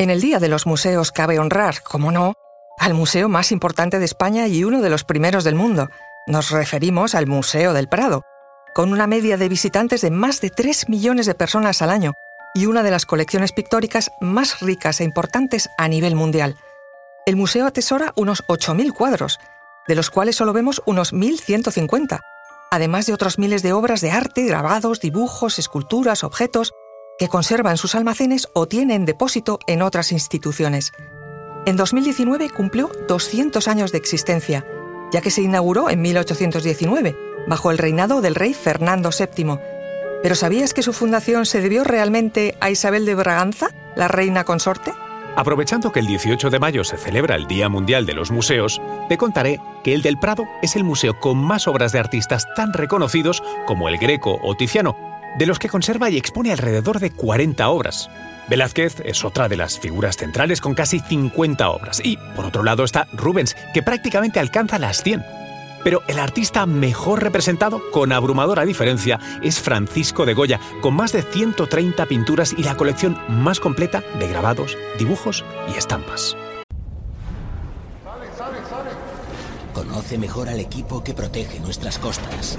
En el Día de los Museos cabe honrar, como no, al museo más importante de España y uno de los primeros del mundo. Nos referimos al Museo del Prado, con una media de visitantes de más de 3 millones de personas al año y una de las colecciones pictóricas más ricas e importantes a nivel mundial. El museo atesora unos 8.000 cuadros, de los cuales solo vemos unos 1.150, además de otros miles de obras de arte, grabados, dibujos, esculturas, objetos, que conserva en sus almacenes o tiene en depósito en otras instituciones. En 2019 cumplió 200 años de existencia, ya que se inauguró en 1819, bajo el reinado del rey Fernando VII. ¿Pero sabías que su fundación se debió realmente a Isabel de Braganza, la reina consorte? Aprovechando que el 18 de mayo se celebra el Día Mundial de los Museos, te contaré que el del Prado es el museo con más obras de artistas tan reconocidos como el Greco o Tiziano, de los que conserva y expone alrededor de 40 obras. Velázquez es otra de las figuras centrales con casi 50 obras. Y, por otro lado, está Rubens, que prácticamente alcanza las 100. Pero el artista mejor representado, con abrumadora diferencia, es Francisco de Goya, con más de 130 pinturas y la colección más completa de grabados, dibujos y estampas. Conoce mejor al equipo que protege nuestras costas.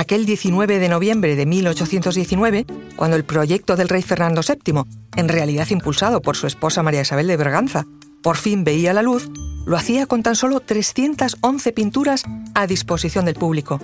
Aquel 19 de noviembre de 1819, cuando el proyecto del rey Fernando VII en realidad impulsado por su esposa María Isabel de Braganza, por fin veía la luz, lo hacía con tan solo 311 pinturas a disposición del público.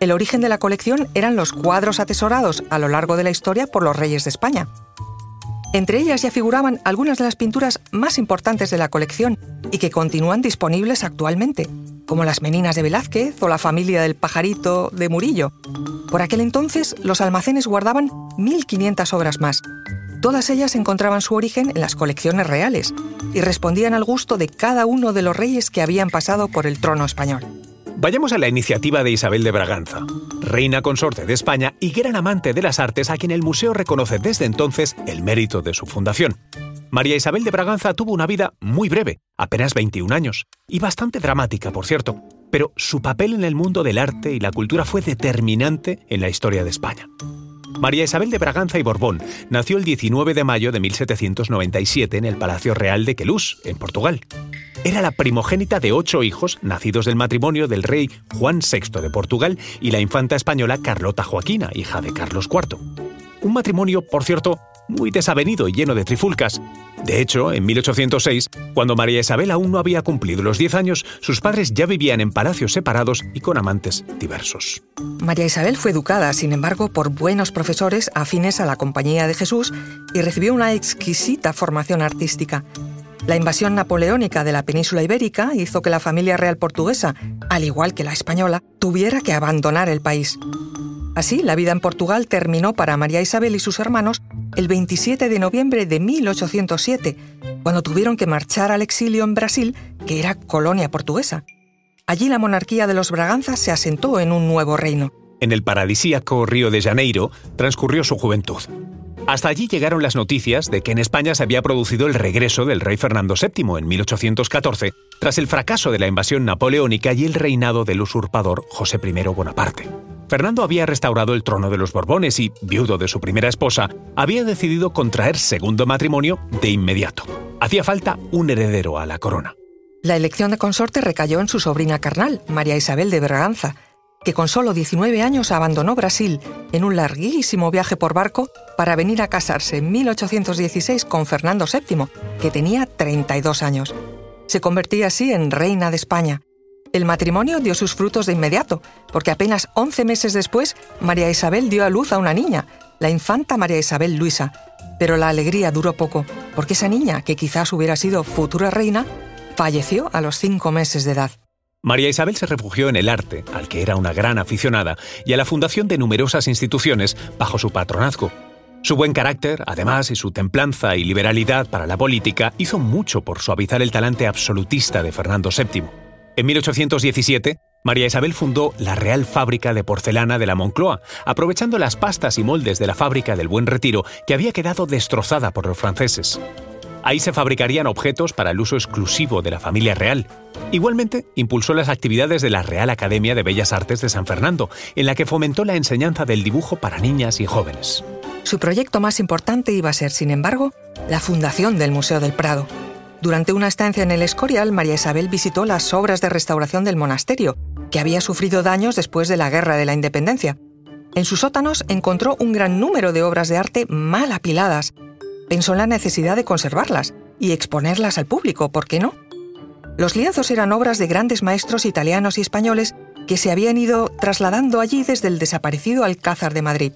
El origen de la colección eran los cuadros atesorados a lo largo de la historia por los reyes de España. Entre ellas ya figuraban algunas de las pinturas más importantes de la colección y que continúan disponibles actualmente, como las Meninas de Velázquez o la familia del pajarito de Murillo. Por aquel entonces, los almacenes guardaban 1.500 obras más, Todas ellas encontraban su origen en las colecciones reales y respondían al gusto de cada uno de los reyes que habían pasado por el trono español. Vayamos a la iniciativa de Isabel de Braganza, reina consorte de España y gran amante de las artes a quien el museo reconoce desde entonces el mérito de su fundación. María Isabel de Braganza tuvo una vida muy breve, apenas 21 años, y bastante dramática, por cierto, pero su papel en el mundo del arte y la cultura fue determinante en la historia de España. María Isabel de Braganza y Borbón nació el 19 de mayo de 1797 en el Palacio Real de Queluz, en Portugal. Era la primogénita de ocho hijos nacidos del matrimonio del rey Juan VI de Portugal y la infanta española Carlota Joaquina, hija de Carlos IV. Un matrimonio, por cierto, muy desavenido y lleno de trifulcas. De hecho, en 1806, cuando María Isabel aún no había cumplido los 10 años, sus padres ya vivían en palacios separados y con amantes diversos. María Isabel fue educada, sin embargo, por buenos profesores afines a la Compañía de Jesús y recibió una exquisita formación artística. La invasión napoleónica de la península ibérica hizo que la familia real portuguesa, al igual que la española, tuviera que abandonar el país. Así, la vida en Portugal terminó para María Isabel y sus hermanos el 27 de noviembre de 1807, cuando tuvieron que marchar al exilio en Brasil, que era colonia portuguesa. Allí la monarquía de los Braganzas se asentó en un nuevo reino. En el paradisíaco Río de Janeiro transcurrió su juventud. Hasta allí llegaron las noticias de que en España se había producido el regreso del rey Fernando VII en 1814, tras el fracaso de la invasión napoleónica y el reinado del usurpador José I Bonaparte. Fernando había restaurado el trono de los Borbones y, viudo de su primera esposa, había decidido contraer segundo matrimonio de inmediato. Hacía falta un heredero a la corona. La elección de consorte recayó en su sobrina carnal, María Isabel de Braganza, que con solo 19 años abandonó Brasil en un larguísimo viaje por barco para venir a casarse en 1816 con Fernando VII, que tenía 32 años. Se convertía así en reina de España el matrimonio dio sus frutos de inmediato, porque apenas 11 meses después María Isabel dio a luz a una niña, la infanta María Isabel Luisa. Pero la alegría duró poco, porque esa niña, que quizás hubiera sido futura reina, falleció a los cinco meses de edad. María Isabel se refugió en el arte, al que era una gran aficionada, y a la fundación de numerosas instituciones bajo su patronazgo. Su buen carácter, además, y su templanza y liberalidad para la política hizo mucho por suavizar el talante absolutista de Fernando VII. En 1817, María Isabel fundó la Real Fábrica de Porcelana de la Moncloa, aprovechando las pastas y moldes de la fábrica del Buen Retiro que había quedado destrozada por los franceses. Ahí se fabricarían objetos para el uso exclusivo de la familia real. Igualmente, impulsó las actividades de la Real Academia de Bellas Artes de San Fernando, en la que fomentó la enseñanza del dibujo para niñas y jóvenes. Su proyecto más importante iba a ser, sin embargo, la fundación del Museo del Prado. Durante una estancia en el Escorial, María Isabel visitó las obras de restauración del monasterio, que había sufrido daños después de la Guerra de la Independencia. En sus sótanos encontró un gran número de obras de arte mal apiladas. Pensó en la necesidad de conservarlas y exponerlas al público, ¿por qué no? Los lienzos eran obras de grandes maestros italianos y españoles que se habían ido trasladando allí desde el desaparecido Alcázar de Madrid.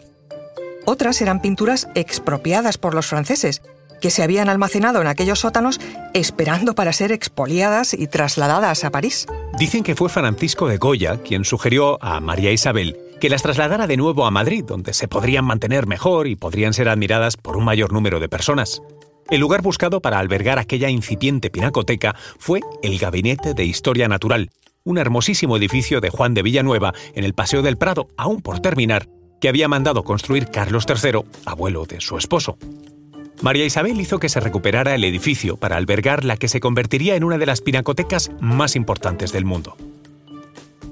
Otras eran pinturas expropiadas por los franceses, que se habían almacenado en aquellos sótanos esperando para ser expoliadas y trasladadas a París. Dicen que fue Francisco de Goya quien sugirió a María Isabel que las trasladara de nuevo a Madrid, donde se podrían mantener mejor y podrían ser admiradas por un mayor número de personas. El lugar buscado para albergar aquella incipiente pinacoteca fue el Gabinete de Historia Natural, un hermosísimo edificio de Juan de Villanueva en el Paseo del Prado, aún por terminar, que había mandado construir Carlos III, abuelo de su esposo. María Isabel hizo que se recuperara el edificio para albergar la que se convertiría en una de las pinacotecas más importantes del mundo.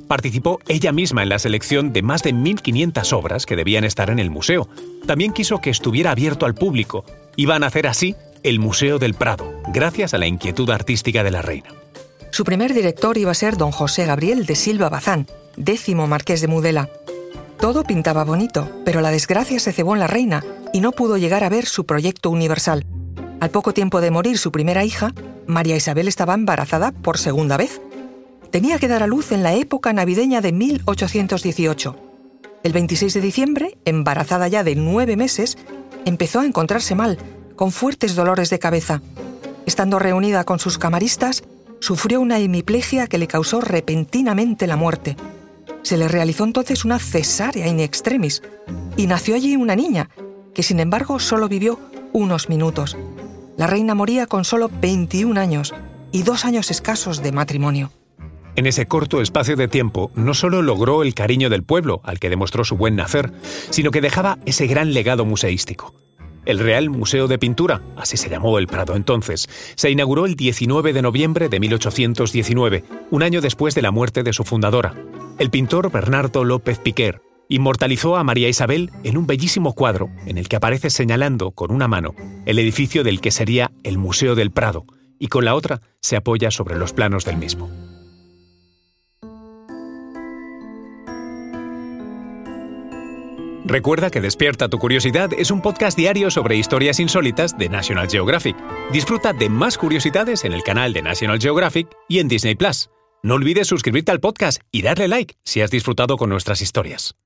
Participó ella misma en la selección de más de 1.500 obras que debían estar en el museo. También quiso que estuviera abierto al público. Iban a hacer así el Museo del Prado, gracias a la inquietud artística de la reina. Su primer director iba a ser don José Gabriel de Silva Bazán, décimo marqués de Mudela, todo pintaba bonito, pero la desgracia se cebó en la reina y no pudo llegar a ver su proyecto universal. Al poco tiempo de morir su primera hija, María Isabel estaba embarazada por segunda vez. Tenía que dar a luz en la época navideña de 1818. El 26 de diciembre, embarazada ya de nueve meses, empezó a encontrarse mal, con fuertes dolores de cabeza. Estando reunida con sus camaristas, sufrió una hemiplegia que le causó repentinamente la muerte. Se le realizó entonces una cesárea in extremis y nació allí una niña, que sin embargo solo vivió unos minutos. La reina moría con solo 21 años y dos años escasos de matrimonio. En ese corto espacio de tiempo no solo logró el cariño del pueblo, al que demostró su buen nacer, sino que dejaba ese gran legado museístico. El Real Museo de Pintura, así se llamó el Prado entonces, se inauguró el 19 de noviembre de 1819, un año después de la muerte de su fundadora. El pintor Bernardo López Piquer inmortalizó a María Isabel en un bellísimo cuadro en el que aparece señalando con una mano el edificio del que sería el Museo del Prado y con la otra se apoya sobre los planos del mismo. Recuerda que Despierta tu Curiosidad es un podcast diario sobre historias insólitas de National Geographic. Disfruta de más curiosidades en el canal de National Geographic y en Disney Plus. No olvides suscribirte al podcast y darle like si has disfrutado con nuestras historias.